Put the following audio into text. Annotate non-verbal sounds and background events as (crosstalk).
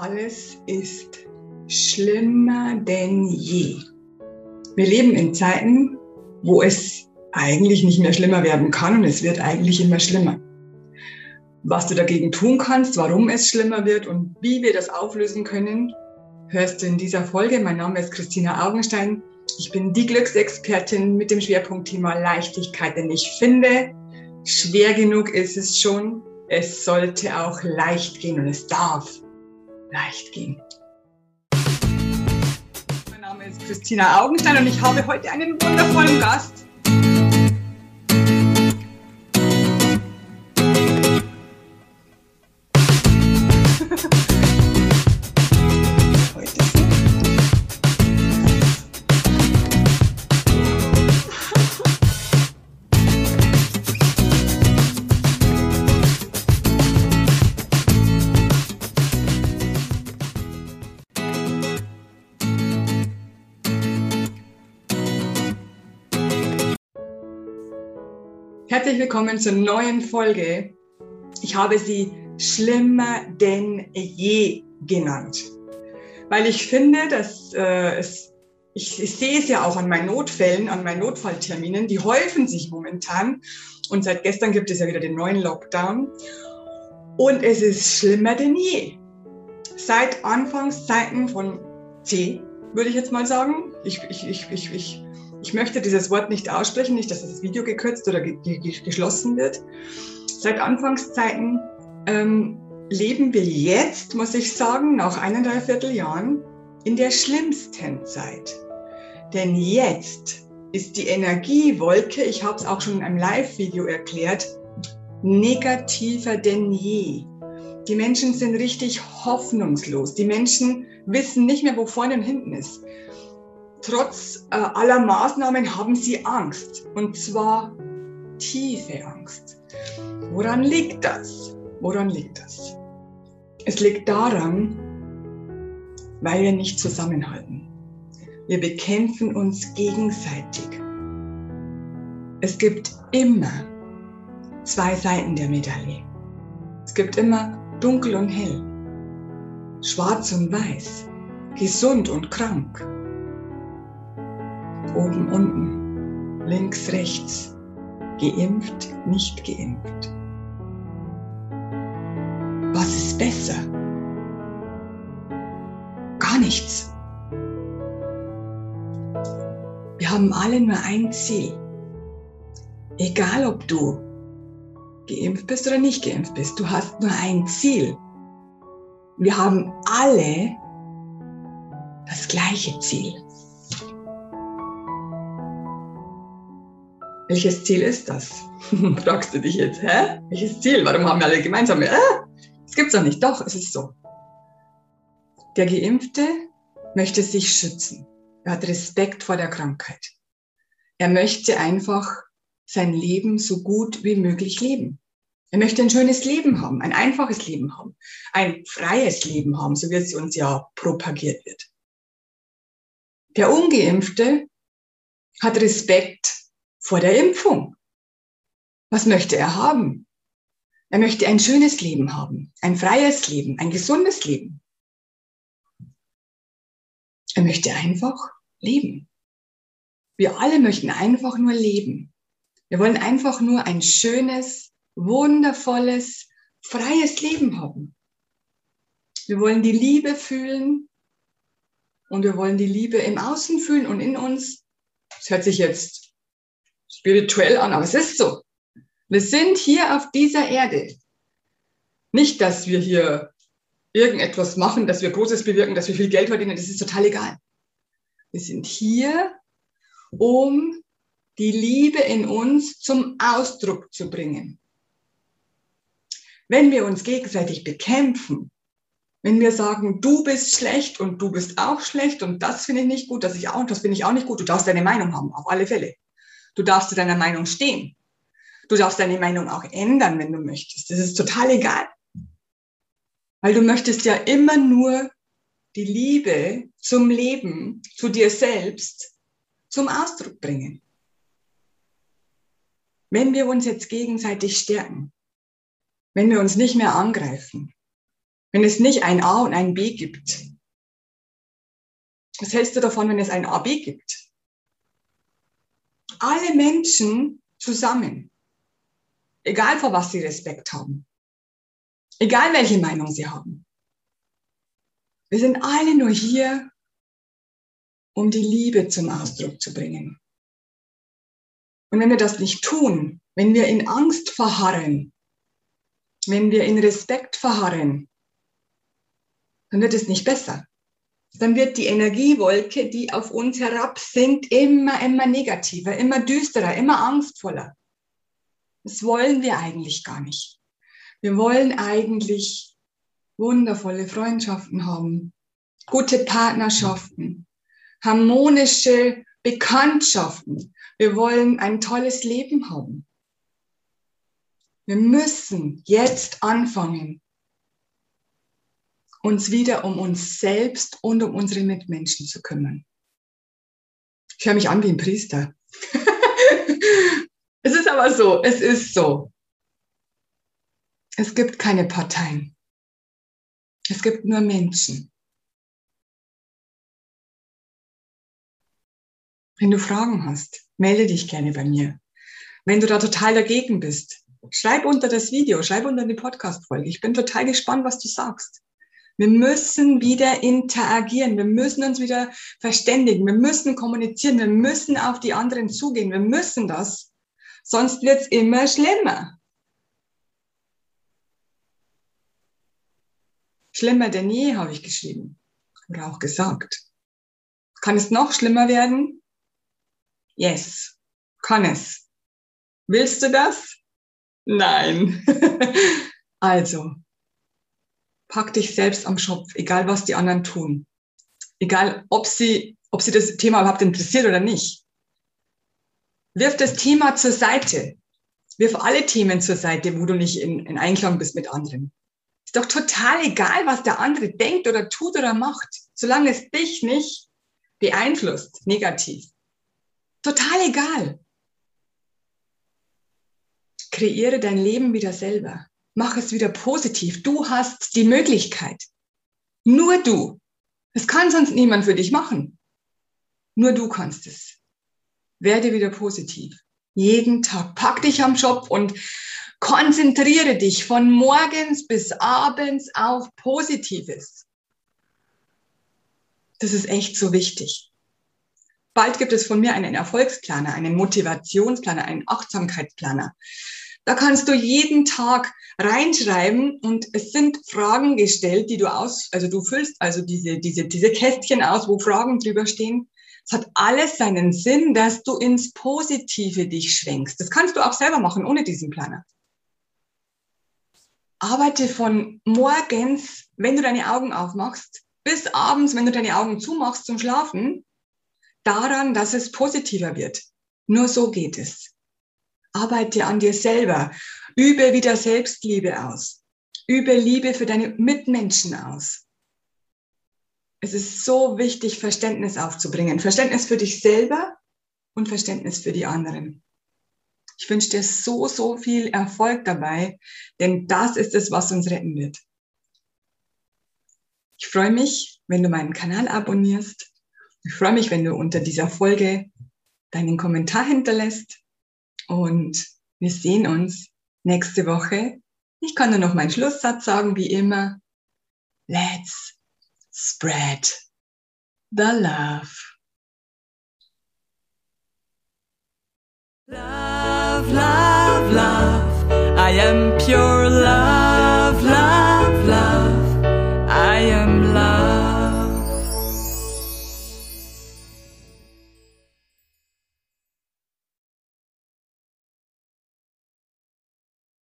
Alles ist schlimmer denn je. Wir leben in Zeiten, wo es eigentlich nicht mehr schlimmer werden kann und es wird eigentlich immer schlimmer. Was du dagegen tun kannst, warum es schlimmer wird und wie wir das auflösen können, hörst du in dieser Folge. Mein Name ist Christina Augenstein. Ich bin die Glücksexpertin mit dem Schwerpunktthema Leichtigkeit, denn ich finde, schwer genug ist es schon. Es sollte auch leicht gehen und es darf leicht gehen. Mein Name ist Christina Augenstein und ich habe heute einen wundervollen Gast. Herzlich willkommen zur neuen Folge. Ich habe sie schlimmer denn je genannt, weil ich finde, dass äh, es, ich, ich sehe es ja auch an meinen Notfällen, an meinen Notfallterminen, die häufen sich momentan und seit gestern gibt es ja wieder den neuen Lockdown und es ist schlimmer denn je. Seit Anfangszeiten von C, würde ich jetzt mal sagen. Ich, ich, ich, ich, ich ich möchte dieses Wort nicht aussprechen, nicht, dass das Video gekürzt oder ge ge geschlossen wird. Seit Anfangszeiten ähm, leben wir jetzt, muss ich sagen, nach eineinhalb Vierteljahren in der schlimmsten Zeit. Denn jetzt ist die Energiewolke, ich habe es auch schon in einem Live-Video erklärt, negativer denn je. Die Menschen sind richtig hoffnungslos. Die Menschen wissen nicht mehr, wo vorne und hinten ist trotz äh, aller Maßnahmen haben sie Angst. Und zwar tiefe Angst. Woran liegt das? Woran liegt das? Es liegt daran, weil wir nicht zusammenhalten. Wir bekämpfen uns gegenseitig. Es gibt immer zwei Seiten der Medaille. Es gibt immer dunkel und hell, schwarz und weiß, gesund und krank, oben, unten, links, rechts, geimpft, nicht geimpft. Was ist besser? Gar nichts. Wir haben alle nur ein Ziel. Egal ob du geimpft bist oder nicht geimpft bist, du hast nur ein Ziel. Wir haben alle das gleiche Ziel. Welches Ziel ist das? (laughs) Fragst du dich jetzt, hä? Welches Ziel? Warum haben wir alle gemeinsam? Äh? Das gibt's doch nicht. Doch, es ist so. Der Geimpfte möchte sich schützen. Er hat Respekt vor der Krankheit. Er möchte einfach sein Leben so gut wie möglich leben. Er möchte ein schönes Leben haben, ein einfaches Leben haben, ein freies Leben haben, so wie es uns ja propagiert wird. Der Ungeimpfte hat Respekt vor der Impfung. Was möchte er haben? Er möchte ein schönes Leben haben, ein freies Leben, ein gesundes Leben. Er möchte einfach leben. Wir alle möchten einfach nur leben. Wir wollen einfach nur ein schönes, wundervolles, freies Leben haben. Wir wollen die Liebe fühlen und wir wollen die Liebe im Außen fühlen und in uns. Das hört sich jetzt spirituell an, aber es ist so. Wir sind hier auf dieser Erde. Nicht, dass wir hier irgendetwas machen, dass wir Großes bewirken, dass wir viel Geld verdienen, das ist total egal. Wir sind hier, um die Liebe in uns zum Ausdruck zu bringen. Wenn wir uns gegenseitig bekämpfen, wenn wir sagen, du bist schlecht und du bist auch schlecht und das finde ich nicht gut, das ich auch, das finde ich auch nicht gut, du darfst deine Meinung haben, auf alle Fälle. Du darfst zu deiner Meinung stehen. Du darfst deine Meinung auch ändern, wenn du möchtest. Das ist total egal. Weil du möchtest ja immer nur die Liebe zum Leben, zu dir selbst zum Ausdruck bringen. Wenn wir uns jetzt gegenseitig stärken, wenn wir uns nicht mehr angreifen, wenn es nicht ein A und ein B gibt? Was hältst du davon, wenn es ein AB gibt? Alle Menschen zusammen, egal vor was sie Respekt haben, egal welche Meinung sie haben. Wir sind alle nur hier, um die Liebe zum Ausdruck zu bringen. Und wenn wir das nicht tun, wenn wir in Angst verharren, wenn wir in Respekt verharren, dann wird es nicht besser dann wird die Energiewolke, die auf uns herabsinkt, immer, immer negativer, immer düsterer, immer angstvoller. Das wollen wir eigentlich gar nicht. Wir wollen eigentlich wundervolle Freundschaften haben, gute Partnerschaften, harmonische Bekanntschaften. Wir wollen ein tolles Leben haben. Wir müssen jetzt anfangen, uns wieder um uns selbst und um unsere Mitmenschen zu kümmern. Ich höre mich an wie ein Priester. (laughs) es ist aber so, es ist so. Es gibt keine Parteien. Es gibt nur Menschen. Wenn du Fragen hast, melde dich gerne bei mir. Wenn du da total dagegen bist, schreib unter das Video, schreib unter die Podcast-Folge. Ich bin total gespannt, was du sagst. Wir müssen wieder interagieren. Wir müssen uns wieder verständigen. Wir müssen kommunizieren. Wir müssen auf die anderen zugehen. Wir müssen das. Sonst wird es immer schlimmer. Schlimmer denn je, habe ich geschrieben. Oder auch gesagt. Kann es noch schlimmer werden? Yes. Kann es. Willst du das? Nein. (laughs) also, pack dich selbst am Schopf, egal was die anderen tun. Egal, ob sie, ob sie das Thema überhaupt interessiert oder nicht. Wirf das Thema zur Seite. Wirf alle Themen zur Seite, wo du nicht in, in Einklang bist mit anderen. Ist doch total egal, was der andere denkt oder tut oder macht, solange es dich nicht beeinflusst, negativ. Total egal. Kreiere dein Leben wieder selber mach es wieder positiv. Du hast die Möglichkeit. Nur du. Es kann sonst niemand für dich machen. Nur du kannst es. Werde wieder positiv. Jeden Tag. Pack dich am Schopf und konzentriere dich von morgens bis abends auf Positives. Das ist echt so wichtig. Bald gibt es von mir einen Erfolgsplaner, einen Motivationsplaner, einen Achtsamkeitsplaner. Da kannst du jeden Tag reinschreiben und es sind Fragen gestellt, die du aus, also du füllst also diese, diese, diese Kästchen aus, wo Fragen drüber stehen. Es hat alles seinen Sinn, dass du ins Positive dich schwenkst. Das kannst du auch selber machen, ohne diesen Planer. Arbeite von morgens, wenn du deine Augen aufmachst, bis abends, wenn du deine Augen zumachst zum Schlafen, daran, dass es positiver wird. Nur so geht es. Arbeite an dir selber. Übe wieder Selbstliebe aus. Übe Liebe für deine Mitmenschen aus. Es ist so wichtig, Verständnis aufzubringen. Verständnis für dich selber und Verständnis für die anderen. Ich wünsche dir so, so viel Erfolg dabei, denn das ist es, was uns retten wird. Ich freue mich, wenn du meinen Kanal abonnierst. Ich freue mich, wenn du unter dieser Folge deinen Kommentar hinterlässt. Und wir sehen uns nächste Woche. Ich kann nur noch meinen Schlusssatz sagen, wie immer. Let's spread the love. Love, love, love. I am pure